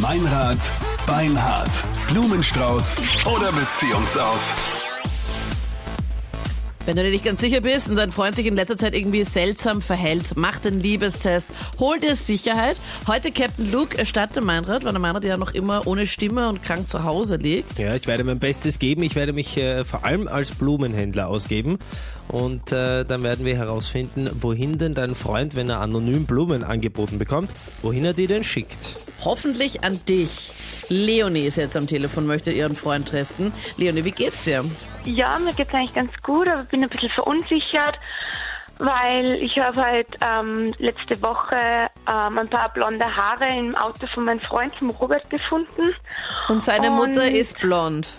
Meinrad, Beinhard, Blumenstrauß oder Beziehungsaus. Wenn du dir nicht ganz sicher bist und dein Freund sich in letzter Zeit irgendwie seltsam verhält, mach den Liebestest, hol dir Sicherheit. Heute Captain Luke erstatte Meinrad, weil der Meinrad ja noch immer ohne Stimme und krank zu Hause liegt. Ja, ich werde mein Bestes geben. Ich werde mich äh, vor allem als Blumenhändler ausgeben. Und äh, dann werden wir herausfinden, wohin denn dein Freund, wenn er anonym Blumen angeboten bekommt, wohin er die denn schickt. Hoffentlich an dich. Leonie ist jetzt am Telefon, möchte ihren Freund testen. Leonie, wie geht's dir? Ja, mir geht's eigentlich ganz gut, aber bin ein bisschen verunsichert, weil ich habe halt ähm, letzte Woche ähm, ein paar blonde Haare im Auto von meinem Freund, vom Robert, gefunden. Und seine Und- Mutter ist blond.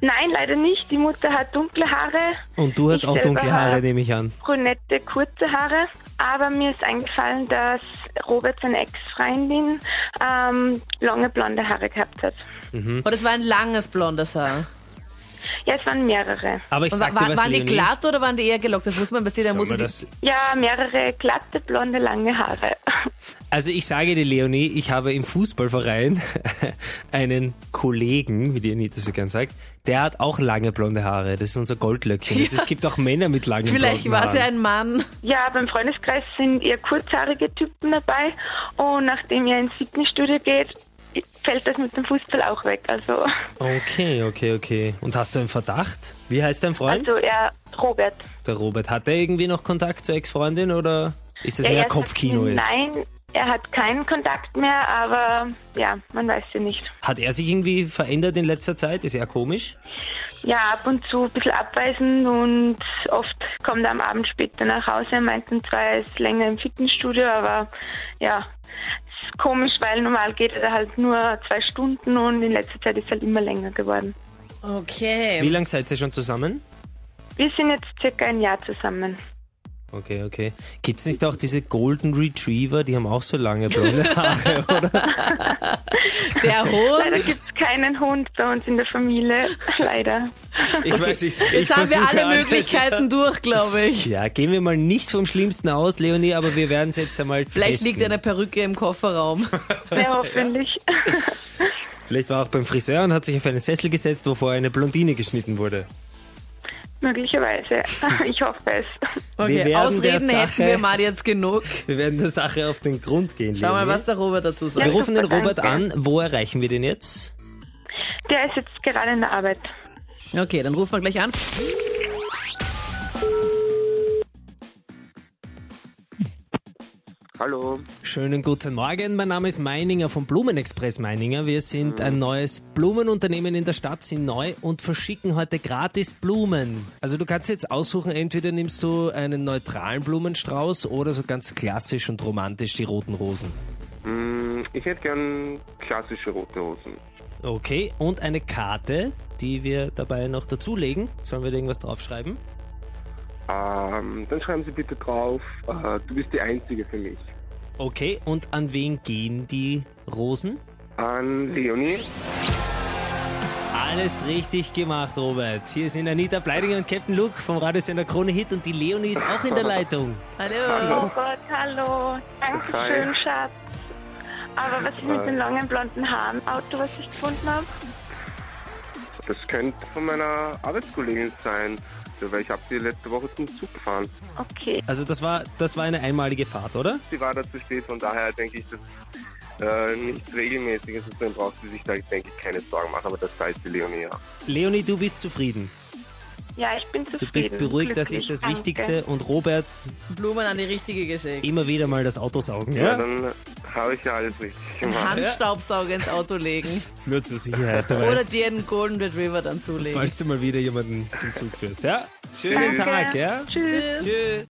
Nein, leider nicht. Die Mutter hat dunkle Haare, Und du hast Ich auch dunkle Haare, nehme ich an. brünette, kurze Haare. Aber mir ist eingefallen, dass Robert, seine Ex-Freundin, ähm, lange blonde Haare gehabt hat. Und es war ein langes blondes Haar. Ja, es waren mehrere. Aber ich Und sag wa- dir was, waren die Leonie. glatt oder waren die eher gelockt? Das muss man bei Sollen muss das Ja, mehrere glatte, blonde, lange Haare. Also ich sage dir, Leonie, ich habe im Fußballverein einen Kollegen, wie die Anita so gern sagt, der hat auch lange blonde Haare. Das ist unser Goldlöckchen. Es gibt auch Männer mit langen Vielleicht blonden war sie ein Mann. Ja, beim Freundeskreis sind eher kurzhaarige Typen dabei und nachdem er ins Fitnessstudio geht, fällt das mit dem Fußball auch weg. Also, Okay, okay, okay. Und hast du einen Verdacht? Wie heißt dein Freund? also er, Robert. Der Robert. Hat er irgendwie noch Kontakt zur Ex-Freundin oder ist das Ja, mehr Kopfkino jetzt? Nein, er hat keinen Kontakt mehr, aber ja, man weiß ja nicht. Hat er sich irgendwie verändert in letzter Zeit? Ist ja komisch. Ja, ab und zu ein bisschen abweisend und oft kommt er am Abend später nach Hause. Er meint zwar, er ist länger im Fitnessstudio, aber ja, komisch, weil normal geht er halt nur zwei Stunden und in letzter Zeit ist er halt immer länger geworden. Okay. Wie lange seid ihr schon zusammen? Wir sind jetzt circa ein Jahr zusammen. Okay, okay. Gibt's nicht auch diese Golden Retriever, die haben auch so lange blonde Haare, oder? Der Leider Hund. gibt's keinen Hund bei uns in der Familie, leider. Ich weiß nicht. Jetzt ich haben wir alle alles. Möglichkeiten durch, glaube ich. Ja, gehen wir mal nicht vom Schlimmsten aus, Leonie, aber wir werden es jetzt einmal Vielleicht testen. liegt eine Perücke im Kofferraum. Ja, hoffentlich. Vielleicht war auch beim Friseur und hat sich auf einen Sessel gesetzt, wo vorher eine Blondine geschnitten wurde. Möglicherweise. Ich hoffe es. Okay, Ausreden der hätten Sache- wir mal jetzt genug. Wir werden der Sache auf den Grund gehen, Schau mal, was der Robert dazu Wir sagt. Ja. rufen den Robert danke. an. Wo erreichen wir den jetzt? Der ist jetzt gerade in der Arbeit. Okay, dann rufen wir gleich an. Hallo. Schönen guten Morgen, mein Name ist Meininger vom Blumenexpress Meininger. Wir sind ein neues Blumenunternehmen in der Stadt, sind neu und verschicken heute gratis Blumen. Also du kannst jetzt aussuchen, entweder nimmst du einen neutralen Blumenstrauß oder so ganz klassisch und romantisch die roten Rosen. Hm, Ich hätte gern klassische rote Hosen. Okay, und eine Karte, die wir dabei noch dazulegen. Sollen wir da irgendwas draufschreiben? Ähm, dann schreiben Sie bitte drauf, äh, du bist die Einzige für mich. Okay, und an wen gehen die Rosen? An Leonie. Alles richtig gemacht, Robert. Hier sind Anita Bleidinger und Captain Luke vom Radiosender Krone Hit und die Leonie ist auch in der Leitung. Hallo. Oh Gott, hallo. Dankeschön, Schatz. Aber was ist mit den langen blonden Haaren? Auto, was ich gefunden habe? Das könnte von meiner Arbeitskollegin sein, weil ich habe sie letzte Woche zum Zug gefahren. Okay. Also das war, das war eine einmalige Fahrt, oder? Sie war da zu spät, von daher denke ich, dass äh, nichts Regelmäßiges ist, dann braucht sie sich da, denke ich, keine Sorgen machen, aber das weiß die Leonie ja. Leonie, du bist zufrieden. Ja, ich bin Du zufrieden. bist beruhigt, das ist das danke. Wichtigste. Und Robert, Blumen an die richtige geschickt. immer wieder mal das Auto saugen. Ja, Ja? dann habe ich ja alles richtig gemacht. Handstaubsauger ins Auto legen. Nur zur Sicherheit, Oder dir einen Golden Retriever dann zulegen. Falls du mal wieder jemanden zum Zug führst, ja? Schönen Danke. Tag, ja? Tschüss. Tschüss.